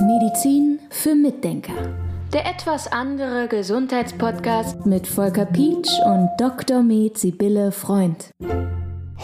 Medizin für Mitdenker. Der etwas andere Gesundheitspodcast mit Volker Pietsch und Dr. Med Sibylle Freund.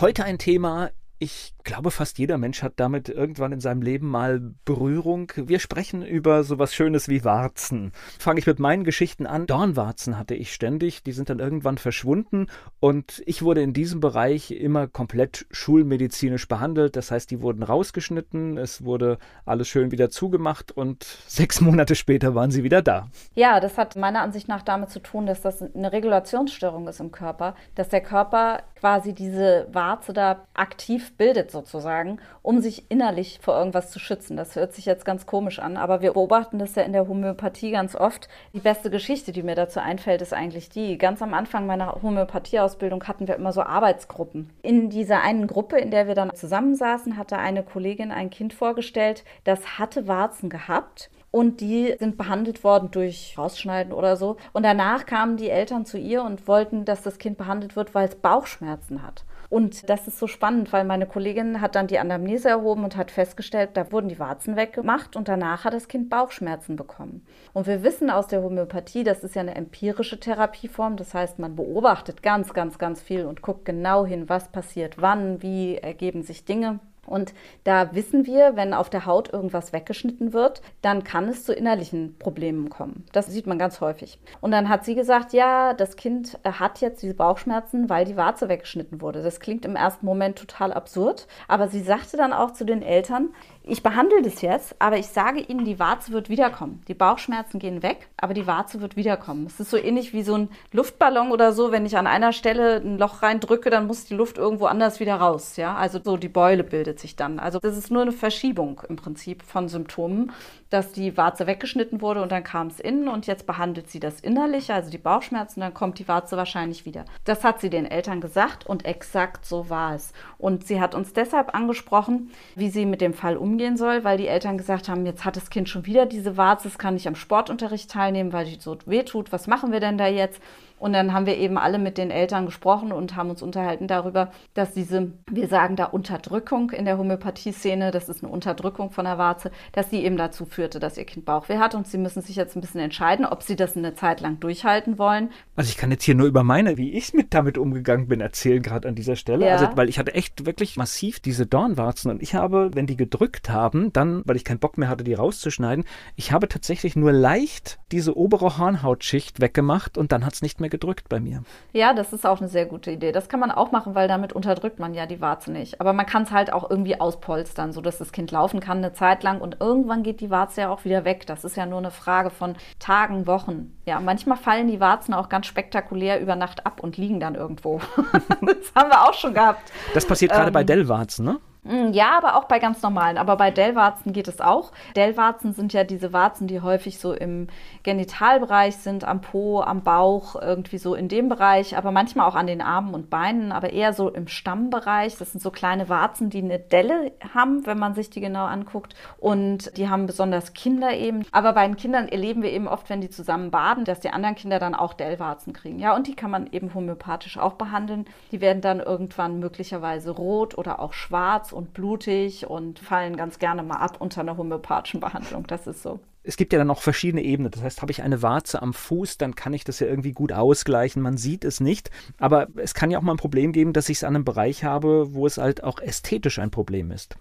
Heute ein Thema, ich glaube, fast jeder Mensch hat damit irgendwann in seinem Leben mal Berührung. Wir sprechen über sowas Schönes wie Warzen. Fange ich mit meinen Geschichten an. Dornwarzen hatte ich ständig, die sind dann irgendwann verschwunden und ich wurde in diesem Bereich immer komplett schulmedizinisch behandelt. Das heißt, die wurden rausgeschnitten, es wurde alles schön wieder zugemacht und sechs Monate später waren sie wieder da. Ja, das hat meiner Ansicht nach damit zu tun, dass das eine Regulationsstörung ist im Körper, dass der Körper quasi diese Warze da aktiv bildet sozusagen, um sich innerlich vor irgendwas zu schützen. Das hört sich jetzt ganz komisch an, aber wir beobachten das ja in der Homöopathie ganz oft. Die beste Geschichte, die mir dazu einfällt, ist eigentlich die. Ganz am Anfang meiner Homöopathieausbildung hatten wir immer so Arbeitsgruppen. In dieser einen Gruppe, in der wir dann zusammensaßen, hatte eine Kollegin ein Kind vorgestellt, das hatte Warzen gehabt und die sind behandelt worden durch Rausschneiden oder so. Und danach kamen die Eltern zu ihr und wollten, dass das Kind behandelt wird, weil es Bauchschmerzen hat. Und das ist so spannend, weil meine Kollegin hat dann die Anamnese erhoben und hat festgestellt, da wurden die Warzen weggemacht und danach hat das Kind Bauchschmerzen bekommen. Und wir wissen aus der Homöopathie, das ist ja eine empirische Therapieform, das heißt, man beobachtet ganz, ganz, ganz viel und guckt genau hin, was passiert wann, wie ergeben sich Dinge. Und da wissen wir, wenn auf der Haut irgendwas weggeschnitten wird, dann kann es zu innerlichen Problemen kommen. Das sieht man ganz häufig. Und dann hat sie gesagt, ja, das Kind hat jetzt diese Bauchschmerzen, weil die Warze weggeschnitten wurde. Das klingt im ersten Moment total absurd, aber sie sagte dann auch zu den Eltern, ich behandle das jetzt, aber ich sage Ihnen, die Warze wird wiederkommen. Die Bauchschmerzen gehen weg, aber die Warze wird wiederkommen. Es ist so ähnlich wie so ein Luftballon oder so. Wenn ich an einer Stelle ein Loch reindrücke, dann muss die Luft irgendwo anders wieder raus. Ja, also so die Beule bildet sich dann. Also das ist nur eine Verschiebung im Prinzip von Symptomen dass die Warze weggeschnitten wurde und dann kam es innen und jetzt behandelt sie das innerliche, also die Bauchschmerzen, dann kommt die Warze wahrscheinlich wieder. Das hat sie den Eltern gesagt und exakt so war es. Und sie hat uns deshalb angesprochen, wie sie mit dem Fall umgehen soll, weil die Eltern gesagt haben, jetzt hat das Kind schon wieder diese Warze, es kann nicht am Sportunterricht teilnehmen, weil die so wehtut. Was machen wir denn da jetzt? Und dann haben wir eben alle mit den Eltern gesprochen und haben uns unterhalten darüber, dass diese, wir sagen da Unterdrückung in der Homöopathie-Szene, das ist eine Unterdrückung von der Warze, dass die eben dazu führte, dass ihr Kind Bauchweh hat und sie müssen sich jetzt ein bisschen entscheiden, ob sie das eine Zeit lang durchhalten wollen. Also ich kann jetzt hier nur über meine, wie ich mit damit umgegangen bin, erzählen, gerade an dieser Stelle. Ja. Also, weil ich hatte echt wirklich massiv diese Dornwarzen und ich habe, wenn die gedrückt haben, dann, weil ich keinen Bock mehr hatte, die rauszuschneiden, ich habe tatsächlich nur leicht diese obere Hornhautschicht weggemacht und dann hat es nicht mehr gedrückt bei mir. Ja, das ist auch eine sehr gute Idee. Das kann man auch machen, weil damit unterdrückt man ja die Warze nicht. Aber man kann es halt auch irgendwie auspolstern, sodass das Kind laufen kann eine Zeit lang und irgendwann geht die Warze ja auch wieder weg. Das ist ja nur eine Frage von Tagen, Wochen. Ja, manchmal fallen die Warzen auch ganz spektakulär über Nacht ab und liegen dann irgendwo. das haben wir auch schon gehabt. Das passiert gerade ähm, bei Dellwarzen, ne? Mm, ja, aber auch bei ganz normalen. Aber bei Dellwarzen geht es auch. Dellwarzen sind ja diese Warzen, die häufig so im Genitalbereich sind, am Po, am Bauch, irgendwie so in dem Bereich, aber manchmal auch an den Armen und Beinen, aber eher so im Stammbereich. Das sind so kleine Warzen, die eine Delle haben, wenn man sich die genau anguckt. Und die haben besonders Kinder eben. Aber bei den Kindern erleben wir eben oft, wenn die zusammen baden, dass die anderen Kinder dann auch Dellwarzen kriegen. Ja, und die kann man eben homöopathisch auch behandeln. Die werden dann irgendwann möglicherweise rot oder auch schwarz und blutig und fallen ganz gerne mal ab unter einer homöopathischen Behandlung. Das ist so. Es gibt ja dann noch verschiedene Ebenen. Das heißt, habe ich eine Warze am Fuß, dann kann ich das ja irgendwie gut ausgleichen. Man sieht es nicht. Aber es kann ja auch mal ein Problem geben, dass ich es an einem Bereich habe, wo es halt auch ästhetisch ein Problem ist.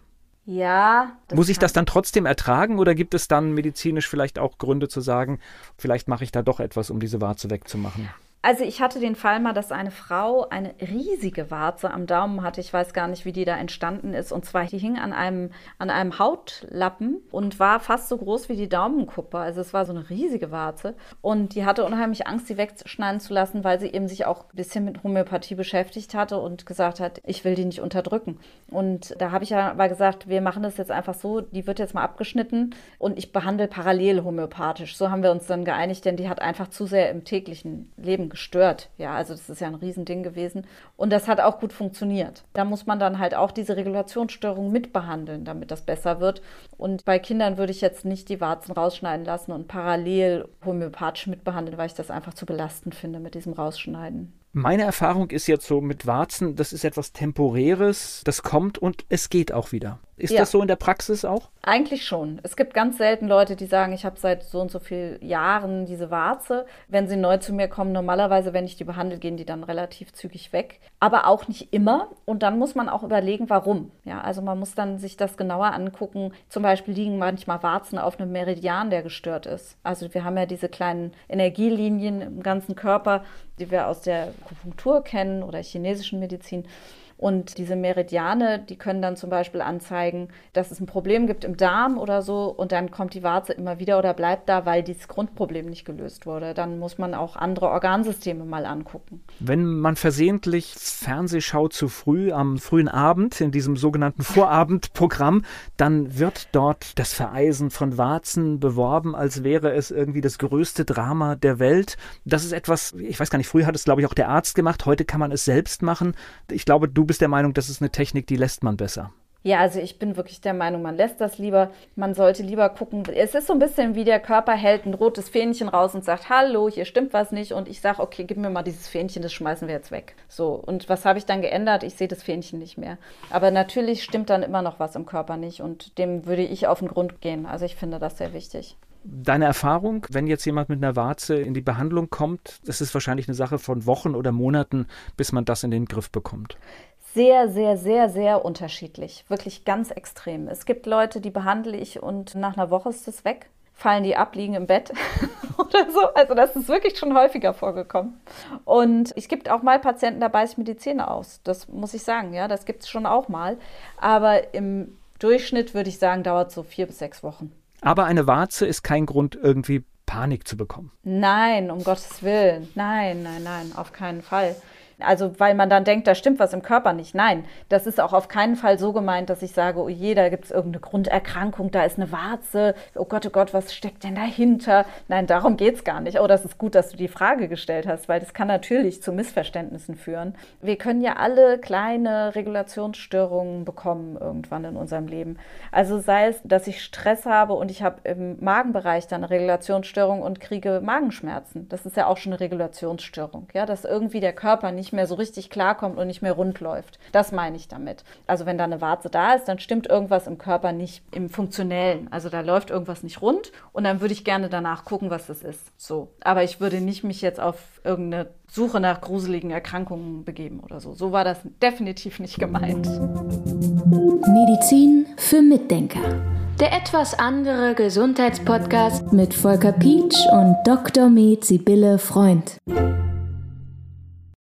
Ja. Muss ich das dann trotzdem ertragen oder gibt es dann medizinisch vielleicht auch Gründe zu sagen, vielleicht mache ich da doch etwas, um diese Warze wegzumachen? Also ich hatte den Fall mal, dass eine Frau eine riesige Warze am Daumen hatte. Ich weiß gar nicht, wie die da entstanden ist. Und zwar, die hing an einem, an einem Hautlappen und war fast so groß wie die Daumenkuppe. Also es war so eine riesige Warze. Und die hatte unheimlich Angst, sie wegschneiden zu lassen, weil sie eben sich auch ein bisschen mit Homöopathie beschäftigt hatte und gesagt hat, ich will die nicht unterdrücken. Und da habe ich ja mal gesagt, wir machen das jetzt einfach so, die wird jetzt mal abgeschnitten und ich behandle parallel homöopathisch. So haben wir uns dann geeinigt, denn die hat einfach zu sehr im täglichen Leben gestört. Ja, also das ist ja ein Riesending gewesen. Und das hat auch gut funktioniert. Da muss man dann halt auch diese Regulationsstörung mitbehandeln, damit das besser wird. Und bei Kindern würde ich jetzt nicht die Warzen rausschneiden lassen und parallel homöopathisch mitbehandeln, weil ich das einfach zu belastend finde mit diesem Rausschneiden. Meine Erfahrung ist jetzt so mit Warzen, das ist etwas Temporäres, das kommt und es geht auch wieder. Ist ja. das so in der Praxis auch? Eigentlich schon. Es gibt ganz selten Leute, die sagen, ich habe seit so und so vielen Jahren diese Warze. Wenn sie neu zu mir kommen, normalerweise, wenn ich die behandle, gehen die dann relativ zügig weg. Aber auch nicht immer. Und dann muss man auch überlegen, warum. Ja, also man muss dann sich das genauer angucken. Zum Beispiel liegen manchmal Warzen auf einem Meridian, der gestört ist. Also wir haben ja diese kleinen Energielinien im ganzen Körper, die wir aus der Akupunktur kennen oder chinesischen Medizin. Und diese Meridiane, die können dann zum Beispiel anzeigen, dass es ein Problem gibt im Darm oder so und dann kommt die Warze immer wieder oder bleibt da, weil dieses Grundproblem nicht gelöst wurde. Dann muss man auch andere Organsysteme mal angucken. Wenn man versehentlich Fernseh schaut zu früh am frühen Abend in diesem sogenannten Vorabendprogramm, dann wird dort das Vereisen von Warzen beworben, als wäre es irgendwie das größte Drama der Welt. Das ist etwas, ich weiß gar nicht, früher hat es glaube ich auch der Arzt gemacht, heute kann man es selbst machen. Ich glaube, du bist der Meinung, das ist eine Technik, die lässt man besser. Ja, also ich bin wirklich der Meinung, man lässt das lieber. Man sollte lieber gucken. Es ist so ein bisschen wie der Körper hält ein rotes Fähnchen raus und sagt, hallo, hier stimmt was nicht. Und ich sage, okay, gib mir mal dieses Fähnchen, das schmeißen wir jetzt weg. So, und was habe ich dann geändert? Ich sehe das Fähnchen nicht mehr. Aber natürlich stimmt dann immer noch was im Körper nicht. Und dem würde ich auf den Grund gehen. Also ich finde das sehr wichtig. Deine Erfahrung, wenn jetzt jemand mit einer Warze in die Behandlung kommt, das ist wahrscheinlich eine Sache von Wochen oder Monaten, bis man das in den Griff bekommt sehr, sehr, sehr, sehr unterschiedlich. Wirklich ganz extrem. Es gibt Leute, die behandle ich und nach einer Woche ist es weg. Fallen die ab, liegen im Bett oder so. Also das ist wirklich schon häufiger vorgekommen. Und es gibt auch mal Patienten, da beiße ich mir die Zähne aus. Das muss ich sagen, ja, das gibt es schon auch mal. Aber im Durchschnitt würde ich sagen, dauert so vier bis sechs Wochen. Aber eine Warze ist kein Grund, irgendwie Panik zu bekommen. Nein, um Gottes Willen. Nein, nein, nein, auf keinen Fall. Also weil man dann denkt, da stimmt was im Körper nicht. Nein, das ist auch auf keinen Fall so gemeint, dass ich sage, oh je, da gibt es irgendeine Grunderkrankung, da ist eine Warze, oh Gott, oh Gott, was steckt denn dahinter? Nein, darum geht es gar nicht. Oh, das ist gut, dass du die Frage gestellt hast, weil das kann natürlich zu Missverständnissen führen. Wir können ja alle kleine Regulationsstörungen bekommen irgendwann in unserem Leben. Also sei es, dass ich Stress habe und ich habe im Magenbereich dann eine Regulationsstörung und kriege Magenschmerzen. Das ist ja auch schon eine Regulationsstörung, ja, dass irgendwie der Körper nicht nicht mehr so richtig klarkommt und nicht mehr rund läuft. Das meine ich damit. Also wenn da eine Warze da ist, dann stimmt irgendwas im Körper nicht im Funktionellen. Also da läuft irgendwas nicht rund und dann würde ich gerne danach gucken, was das ist. So. Aber ich würde nicht mich jetzt auf irgendeine Suche nach gruseligen Erkrankungen begeben oder so. So war das definitiv nicht gemeint. Medizin für Mitdenker. Der etwas andere Gesundheitspodcast mit Volker Pietsch und Dr. Med Sibylle Freund.